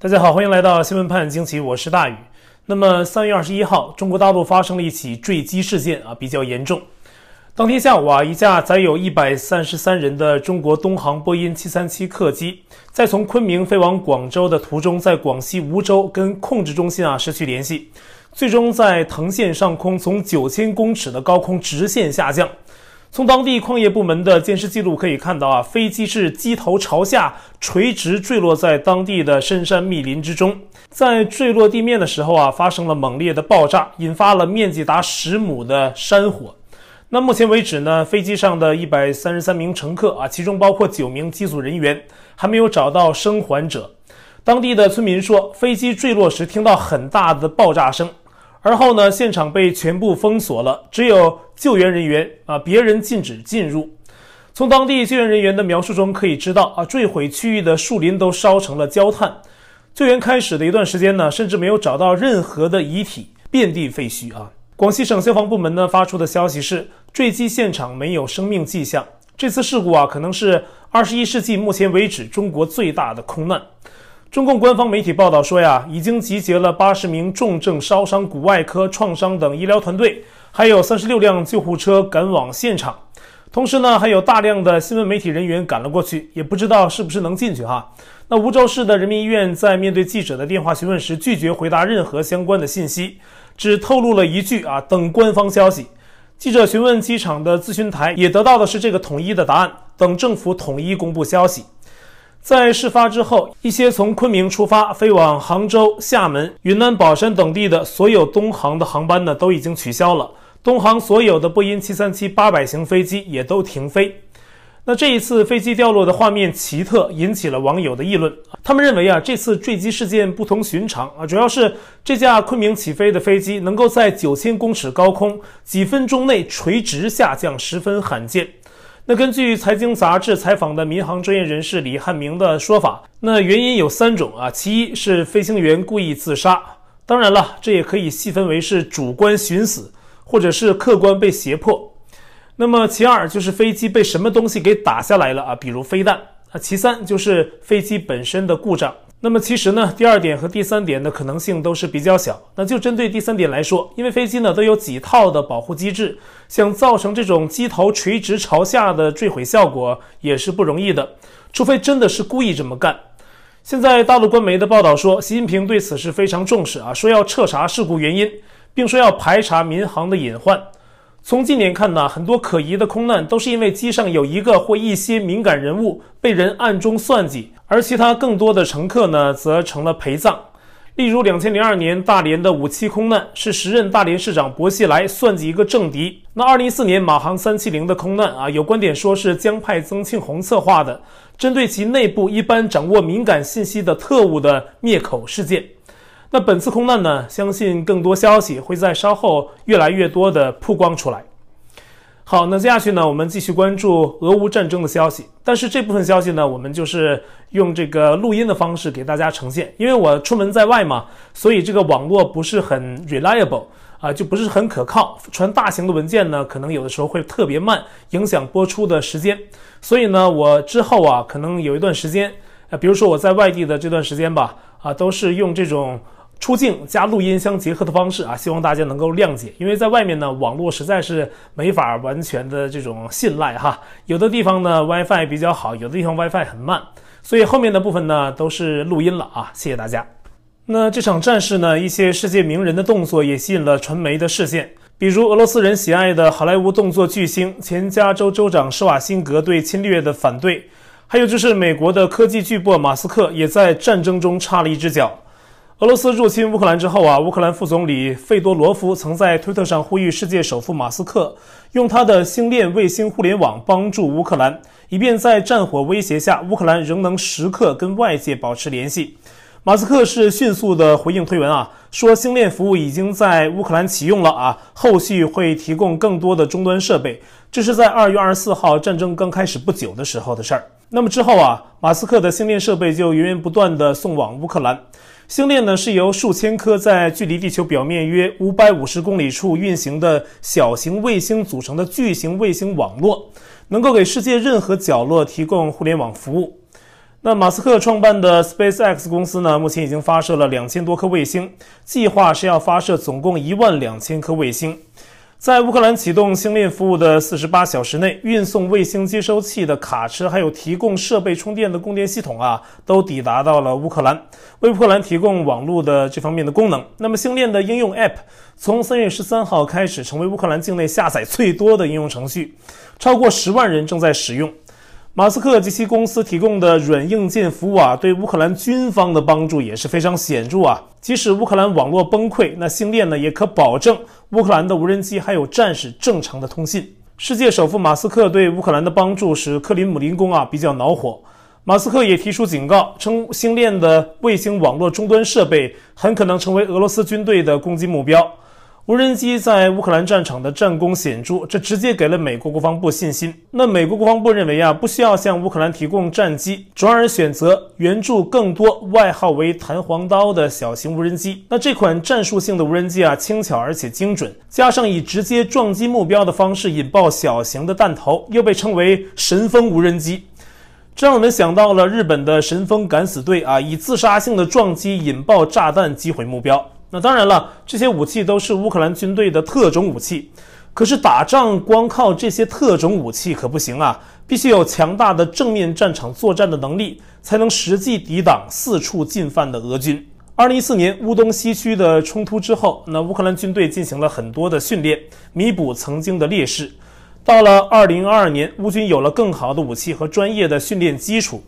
大家好，欢迎来到新闻判惊奇，我是大宇。那么三月二十一号，中国大陆发生了一起坠机事件啊，比较严重。当天下午啊，一架载有一百三十三人的中国东航波音七三七客机，在从昆明飞往广州的途中，在广西梧州跟控制中心啊失去联系，最终在藤县上空从九千公尺的高空直线下降。从当地矿业部门的监视记录可以看到啊，飞机是机头朝下垂直坠落在当地的深山密林之中，在坠落地面的时候啊，发生了猛烈的爆炸，引发了面积达十亩的山火。那目前为止呢，飞机上的一百三十三名乘客啊，其中包括九名机组人员，还没有找到生还者。当地的村民说，飞机坠落时听到很大的爆炸声。而后呢，现场被全部封锁了，只有救援人员啊，别人禁止进入。从当地救援人员的描述中可以知道啊，坠毁区域的树林都烧成了焦炭。救援开始的一段时间呢，甚至没有找到任何的遗体，遍地废墟啊。广西省消防部门呢发出的消息是，坠机现场没有生命迹象。这次事故啊，可能是二十一世纪目前为止中国最大的空难。中共官方媒体报道说呀，已经集结了八十名重症烧伤、骨外科、创伤等医疗团队，还有三十六辆救护车赶往现场。同时呢，还有大量的新闻媒体人员赶了过去，也不知道是不是能进去哈。那梧州市的人民医院在面对记者的电话询问时，拒绝回答任何相关的信息，只透露了一句啊，等官方消息。记者询问机场的咨询台，也得到的是这个统一的答案，等政府统一公布消息。在事发之后，一些从昆明出发飞往杭州、厦门、云南保山等地的所有东航的航班呢，都已经取消了。东航所有的波音737-800型飞机也都停飞。那这一次飞机掉落的画面奇特，引起了网友的议论。他们认为啊，这次坠机事件不同寻常啊，主要是这架昆明起飞的飞机能够在九千公尺高空几分钟内垂直下降，十分罕见。那根据财经杂志采访的民航专业人士李汉明的说法，那原因有三种啊，其一是飞行员故意自杀，当然了，这也可以细分为是主观寻死，或者是客观被胁迫。那么其二就是飞机被什么东西给打下来了啊，比如飞弹啊。其三就是飞机本身的故障。那么其实呢，第二点和第三点的可能性都是比较小。那就针对第三点来说，因为飞机呢都有几套的保护机制，想造成这种机头垂直朝下的坠毁效果也是不容易的，除非真的是故意这么干。现在大陆官媒的报道说，习近平对此事非常重视啊，说要彻查事故原因，并说要排查民航的隐患。从近年看呢，很多可疑的空难都是因为机上有一个或一些敏感人物被人暗中算计，而其他更多的乘客呢，则成了陪葬。例如，两千零二年大连的五七空难是时任大连市长薄熙来算计一个政敌。那二零一四年马航三七零的空难啊，有观点说是江派曾庆红策划的，针对其内部一般掌握敏感信息的特务的灭口事件。那本次空难呢，相信更多消息会在稍后越来越多的曝光出来。好，那接下去呢，我们继续关注俄乌战争的消息。但是这部分消息呢，我们就是用这个录音的方式给大家呈现，因为我出门在外嘛，所以这个网络不是很 reliable 啊，就不是很可靠。传大型的文件呢，可能有的时候会特别慢，影响播出的时间。所以呢，我之后啊，可能有一段时间，啊，比如说我在外地的这段时间吧，啊，都是用这种。出镜加录音相结合的方式啊，希望大家能够谅解，因为在外面呢，网络实在是没法完全的这种信赖哈。有的地方呢，WiFi 比较好，有的地方 WiFi 很慢，所以后面的部分呢都是录音了啊。谢谢大家。那这场战事呢，一些世界名人的动作也吸引了传媒的视线，比如俄罗斯人喜爱的好莱坞动作巨星前加州州长施瓦辛格对侵略的反对，还有就是美国的科技巨擘马斯克也在战争中插了一只脚。俄罗斯入侵乌克兰之后啊，乌克兰副总理费多罗夫曾在推特上呼吁世界首富马斯克用他的星链卫星互联网帮助乌克兰，以便在战火威胁下，乌克兰仍能时刻跟外界保持联系。马斯克是迅速的回应推文啊，说星链服务已经在乌克兰启用了啊，后续会提供更多的终端设备。这是在二月二十四号战争刚开始不久的时候的事儿。那么之后啊，马斯克的星链设备就源源不断地送往乌克兰。星链呢是由数千颗在距离地球表面约五百五十公里处运行的小型卫星组成的巨型卫星网络，能够给世界任何角落提供互联网服务。那马斯克创办的 SpaceX 公司呢，目前已经发射了两千多颗卫星，计划是要发射总共一万两千颗卫星。在乌克兰启动星链服务的四十八小时内，运送卫星接收器的卡车，还有提供设备充电的供电系统啊，都抵达到了乌克兰，为乌克兰提供网络的这方面的功能。那么星链的应用 App 从三月十三号开始，成为乌克兰境内下载最多的应用程序，超过十万人正在使用。马斯克及其公司提供的软硬件服务啊，对乌克兰军方的帮助也是非常显著啊。即使乌克兰网络崩溃，那星链呢也可保证乌克兰的无人机还有战士正常的通信。世界首富马斯克对乌克兰的帮助使克林姆林宫啊比较恼火。马斯克也提出警告，称星链的卫星网络终端设备很可能成为俄罗斯军队的攻击目标。无人机在乌克兰战场的战功显著，这直接给了美国国防部信心。那美国国防部认为啊，不需要向乌克兰提供战机，转而选择援助更多外号为“弹簧刀”的小型无人机。那这款战术性的无人机啊，轻巧而且精准，加上以直接撞击目标的方式引爆小型的弹头，又被称为“神风无人机”。这让我们想到了日本的神风敢死队啊，以自杀性的撞击引爆炸弹击毁目标。那当然了，这些武器都是乌克兰军队的特种武器。可是打仗光靠这些特种武器可不行啊，必须有强大的正面战场作战的能力，才能实际抵挡四处进犯的俄军。二零一四年乌东西区的冲突之后，那乌克兰军队进行了很多的训练，弥补曾经的劣势。到了二零二二年，乌军有了更好的武器和专业的训练基础。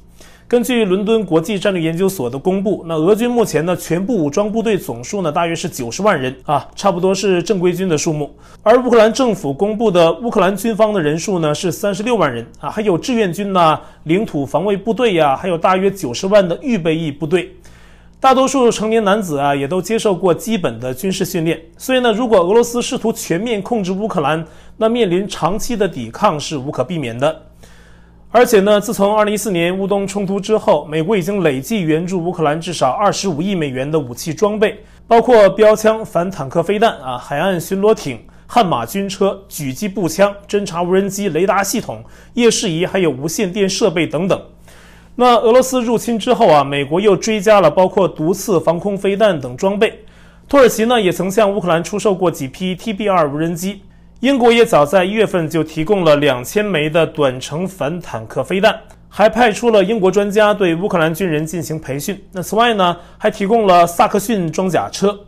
根据伦敦国际战略研究所的公布，那俄军目前呢，全部武装部队总数呢，大约是九十万人啊，差不多是正规军的数目。而乌克兰政府公布的乌克兰军方的人数呢，是三十六万人啊，还有志愿军呐、领土防卫部队呀，还有大约九十万的预备役部队。大多数成年男子啊，也都接受过基本的军事训练。所以呢，如果俄罗斯试图全面控制乌克兰，那面临长期的抵抗是无可避免的。而且呢，自从2014年乌东冲突之后，美国已经累计援助乌克兰至少25亿美元的武器装备，包括标枪、反坦克飞弹啊、海岸巡逻艇、悍马军车、狙击步枪、侦察无人机、雷达系统、夜视仪，还有无线电设备等等。那俄罗斯入侵之后啊，美国又追加了包括毒刺防空飞弹等装备。土耳其呢，也曾向乌克兰出售过几批 TB2 无人机。英国也早在一月份就提供了两千枚的短程反坦克飞弹，还派出了英国专家对乌克兰军人进行培训。那此外呢，还提供了萨克逊装甲车。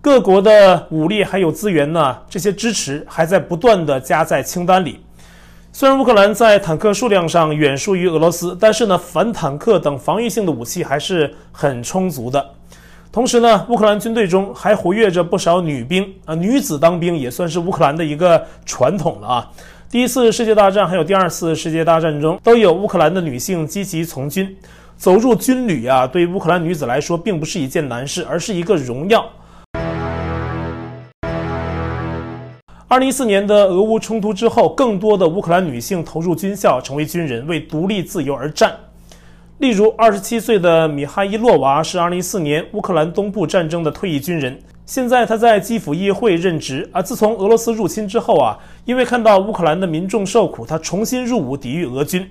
各国的武力还有资源呢，这些支持还在不断的加在清单里。虽然乌克兰在坦克数量上远输于俄罗斯，但是呢，反坦克等防御性的武器还是很充足的。同时呢，乌克兰军队中还活跃着不少女兵啊，女子当兵也算是乌克兰的一个传统了啊。第一次世界大战还有第二次世界大战中，都有乌克兰的女性积极从军，走入军旅啊，对乌克兰女子来说并不是一件难事，而是一个荣耀。二零一四年的俄乌冲突之后，更多的乌克兰女性投入军校，成为军人，为独立自由而战。例如，二十七岁的米哈伊洛娃是二零一四年乌克兰东部战争的退役军人，现在他在基辅议会任职。而自从俄罗斯入侵之后啊，因为看到乌克兰的民众受苦，他重新入伍抵御俄军。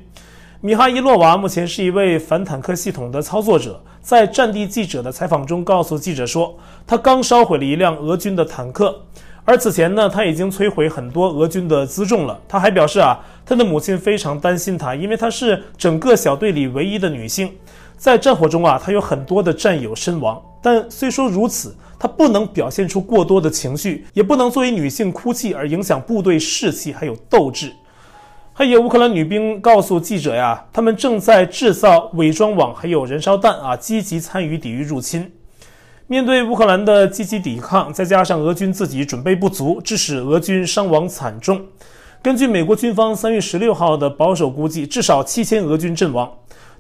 米哈伊洛娃目前是一位反坦克系统的操作者，在战地记者的采访中告诉记者说，他刚烧毁了一辆俄军的坦克。而此前呢，他已经摧毁很多俄军的辎重了。他还表示啊，他的母亲非常担心他，因为她是整个小队里唯一的女性，在战火中啊，他有很多的战友身亡。但虽说如此，他不能表现出过多的情绪，也不能作为女性哭泣而影响部队士气还有斗志。还有乌克兰女兵告诉记者呀，他们正在制造伪装网还有燃烧弹啊，积极参与抵御入侵。面对乌克兰的积极抵抗，再加上俄军自己准备不足，致使俄军伤亡惨重。根据美国军方三月十六号的保守估计，至少七千俄军阵亡。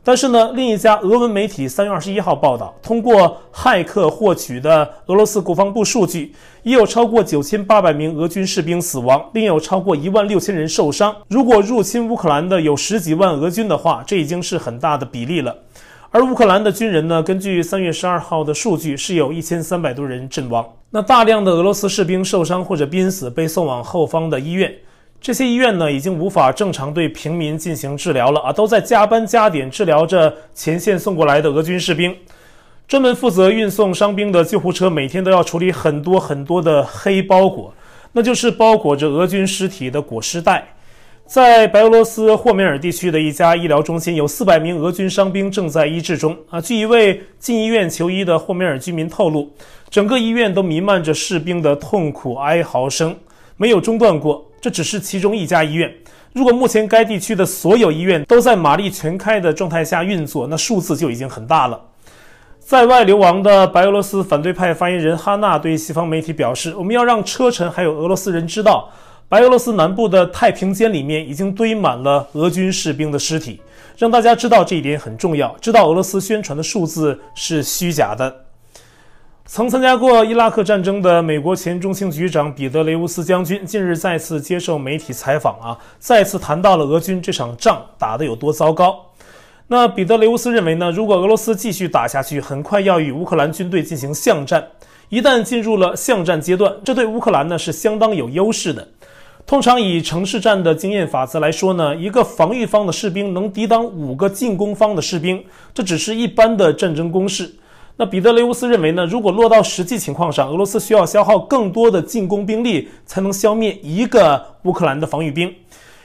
但是呢，另一家俄文媒体三月二十一号报道，通过骇客获取的俄罗斯国防部数据，已有超过九千八百名俄军士兵死亡，另有超过一万六千人受伤。如果入侵乌克兰的有十几万俄军的话，这已经是很大的比例了。而乌克兰的军人呢，根据三月十二号的数据，是有一千三百多人阵亡。那大量的俄罗斯士兵受伤或者濒死，被送往后方的医院。这些医院呢已经无法正常对平民进行治疗了啊，都在加班加点治疗着前线送过来的俄军士兵。专门负责运送伤兵的救护车每天都要处理很多很多的黑包裹，那就是包裹着俄军尸体的裹尸袋。在白俄罗斯霍梅尔地区的一家医疗中心，有四百名俄军伤兵正在医治中啊。据一位进医院求医的霍梅尔居民透露，整个医院都弥漫着士兵的痛苦哀嚎声，没有中断过。这只是其中一家医院。如果目前该地区的所有医院都在马力全开的状态下运作，那数字就已经很大了。在外流亡的白俄罗斯反对派发言人哈纳对西方媒体表示：“我们要让车臣还有俄罗斯人知道，白俄罗斯南部的太平间里面已经堆满了俄军士兵的尸体，让大家知道这一点很重要，知道俄罗斯宣传的数字是虚假的。”曾参加过伊拉克战争的美国前中情局长彼得雷乌斯将军近日再次接受媒体采访啊，再次谈到了俄军这场仗打得有多糟糕。那彼得雷乌斯认为呢，如果俄罗斯继续打下去，很快要与乌克兰军队进行巷战。一旦进入了巷战阶段，这对乌克兰呢是相当有优势的。通常以城市战的经验法则来说呢，一个防御方的士兵能抵挡五个进攻方的士兵，这只是一般的战争公式。那彼得雷乌斯认为呢，如果落到实际情况上，俄罗斯需要消耗更多的进攻兵力才能消灭一个乌克兰的防御兵。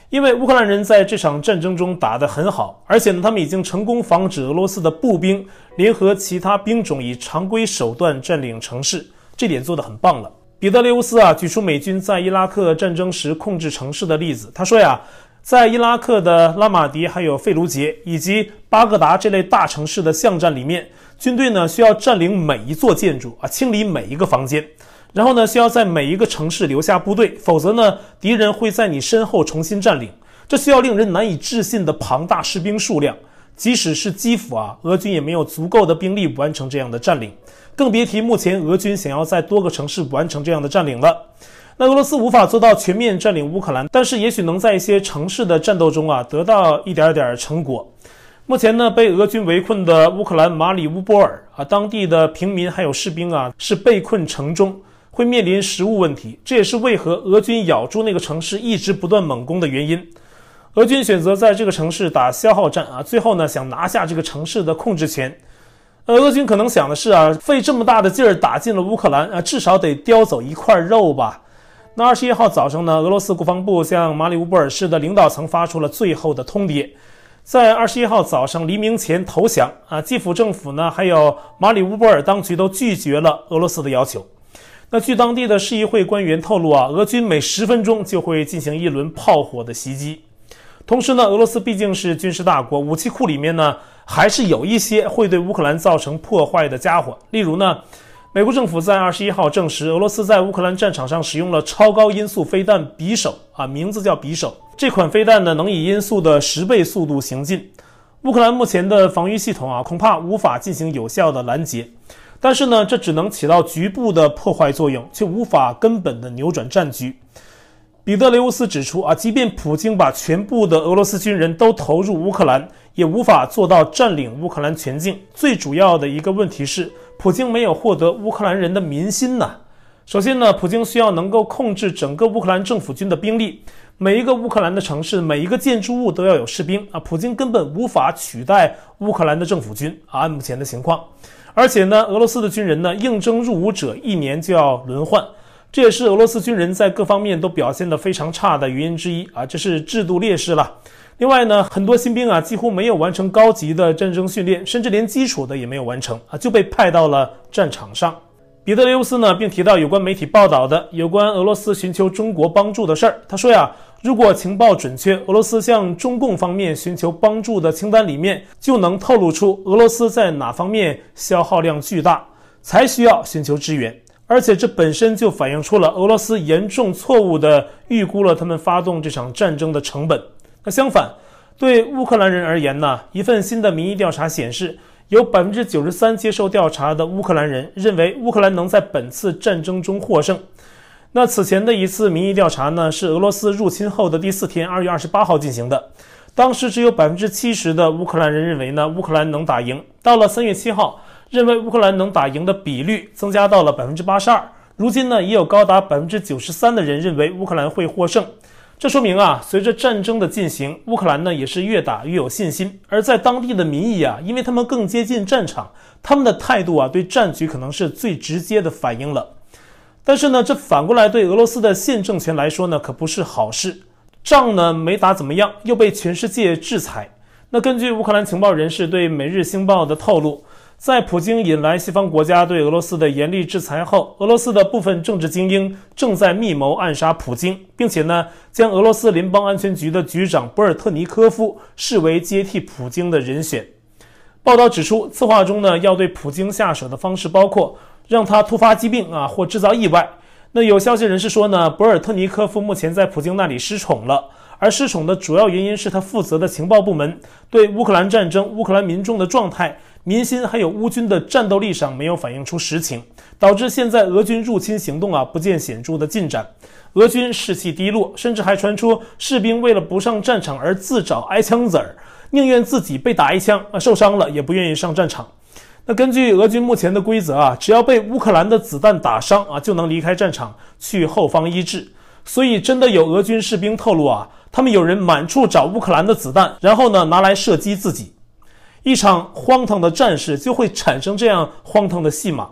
因为乌克兰人在这场战争中打得很好，而且呢，他们已经成功防止俄罗斯的步兵联合其他兵种以常规手段占领城市，这点做得很棒了。彼得雷乌斯啊，举出美军在伊拉克战争时控制城市的例子，他说呀，在伊拉克的拉马迪、还有费卢杰以及巴格达这类大城市的巷战里面，军队呢需要占领每一座建筑啊，清理每一个房间。然后呢，需要在每一个城市留下部队，否则呢，敌人会在你身后重新占领。这需要令人难以置信的庞大士兵数量。即使是基辅啊，俄军也没有足够的兵力完成这样的占领，更别提目前俄军想要在多个城市完成这样的占领了。那俄罗斯无法做到全面占领乌克兰，但是也许能在一些城市的战斗中啊，得到一点点成果。目前呢，被俄军围困的乌克兰马里乌波尔啊，当地的平民还有士兵啊，是被困城中。会面临食物问题，这也是为何俄军咬住那个城市一直不断猛攻的原因。俄军选择在这个城市打消耗战啊，最后呢，想拿下这个城市的控制权。呃俄军可能想的是啊，费这么大的劲儿打进了乌克兰啊，至少得叼走一块肉吧。那二十一号早上呢，俄罗斯国防部向马里乌波尔市的领导层发出了最后的通牒，在二十一号早上黎明前投降啊。基辅政府呢，还有马里乌波尔当局都拒绝了俄罗斯的要求。那据当地的市议会官员透露啊，俄军每十分钟就会进行一轮炮火的袭击。同时呢，俄罗斯毕竟是军事大国，武器库里面呢还是有一些会对乌克兰造成破坏的家伙。例如呢，美国政府在二十一号证实，俄罗斯在乌克兰战场上使用了超高音速飞弹“匕首”啊，名字叫“匕首”。这款飞弹呢，能以音速的十倍速度行进。乌克兰目前的防御系统啊，恐怕无法进行有效的拦截。但是呢，这只能起到局部的破坏作用，却无法根本的扭转战局。彼得雷乌斯指出啊，即便普京把全部的俄罗斯军人都投入乌克兰，也无法做到占领乌克兰全境。最主要的一个问题是，普京没有获得乌克兰人的民心呐。首先呢，普京需要能够控制整个乌克兰政府军的兵力，每一个乌克兰的城市，每一个建筑物都要有士兵啊。普京根本无法取代乌克兰的政府军啊，按目前的情况。而且呢，俄罗斯的军人呢，应征入伍者一年就要轮换，这也是俄罗斯军人在各方面都表现得非常差的原因之一啊，这是制度劣势了。另外呢，很多新兵啊，几乎没有完成高级的战争训练，甚至连基础的也没有完成啊，就被派到了战场上。彼得雷乌斯呢，并提到有关媒体报道的有关俄罗斯寻求中国帮助的事儿。他说呀，如果情报准确，俄罗斯向中共方面寻求帮助的清单里面就能透露出俄罗斯在哪方面消耗量巨大，才需要寻求支援。而且这本身就反映出了俄罗斯严重错误地预估了他们发动这场战争的成本。那相反，对乌克兰人而言呢，一份新的民意调查显示。有百分之九十三接受调查的乌克兰人认为乌克兰能在本次战争中获胜。那此前的一次民意调查呢，是俄罗斯入侵后的第四天，二月二十八号进行的。当时只有百分之七十的乌克兰人认为呢乌克兰能打赢。到了三月七号，认为乌克兰能打赢的比率增加到了百分之八十二。如今呢，也有高达百分之九十三的人认为乌克兰会获胜。这说明啊，随着战争的进行，乌克兰呢也是越打越有信心。而在当地的民意啊，因为他们更接近战场，他们的态度啊，对战局可能是最直接的反应了。但是呢，这反过来对俄罗斯的现政权来说呢，可不是好事。仗呢没打怎么样，又被全世界制裁。那根据乌克兰情报人士对《每日星报》的透露。在普京引来西方国家对俄罗斯的严厉制裁后，俄罗斯的部分政治精英正在密谋暗杀普京，并且呢，将俄罗斯联邦安全局的局长博尔特尼科夫视为接替普京的人选。报道指出，策划中呢要对普京下手的方式包括让他突发疾病啊，或制造意外。那有消息人士说呢，博尔特尼科夫目前在普京那里失宠了。而失宠的主要原因是他负责的情报部门对乌克兰战争、乌克兰民众的状态、民心还有乌军的战斗力上没有反映出实情，导致现在俄军入侵行动啊不见显著的进展，俄军士气低落，甚至还传出士兵为了不上战场而自找挨枪子儿，宁愿自己被打一枪啊受伤了也不愿意上战场。那根据俄军目前的规则啊，只要被乌克兰的子弹打伤啊，就能离开战场去后方医治。所以真的有俄军士兵透露啊。他们有人满处找乌克兰的子弹，然后呢拿来射击自己。一场荒唐的战事就会产生这样荒唐的戏码。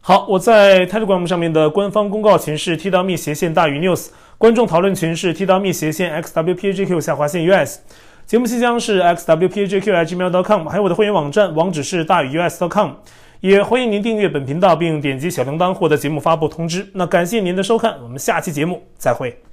好，我在 Telegram 上面的官方公告群是 t.me 斜线大于 news，观众讨论群是 t.me 斜线 xwpajq 下划线 us，节目信箱是 xwpajq@gmail.com，还有我的会员网站网址是大于 U S dot com，也欢迎您订阅本频道并点击小铃铛获得节目发布通知。那感谢您的收看，我们下期节目再会。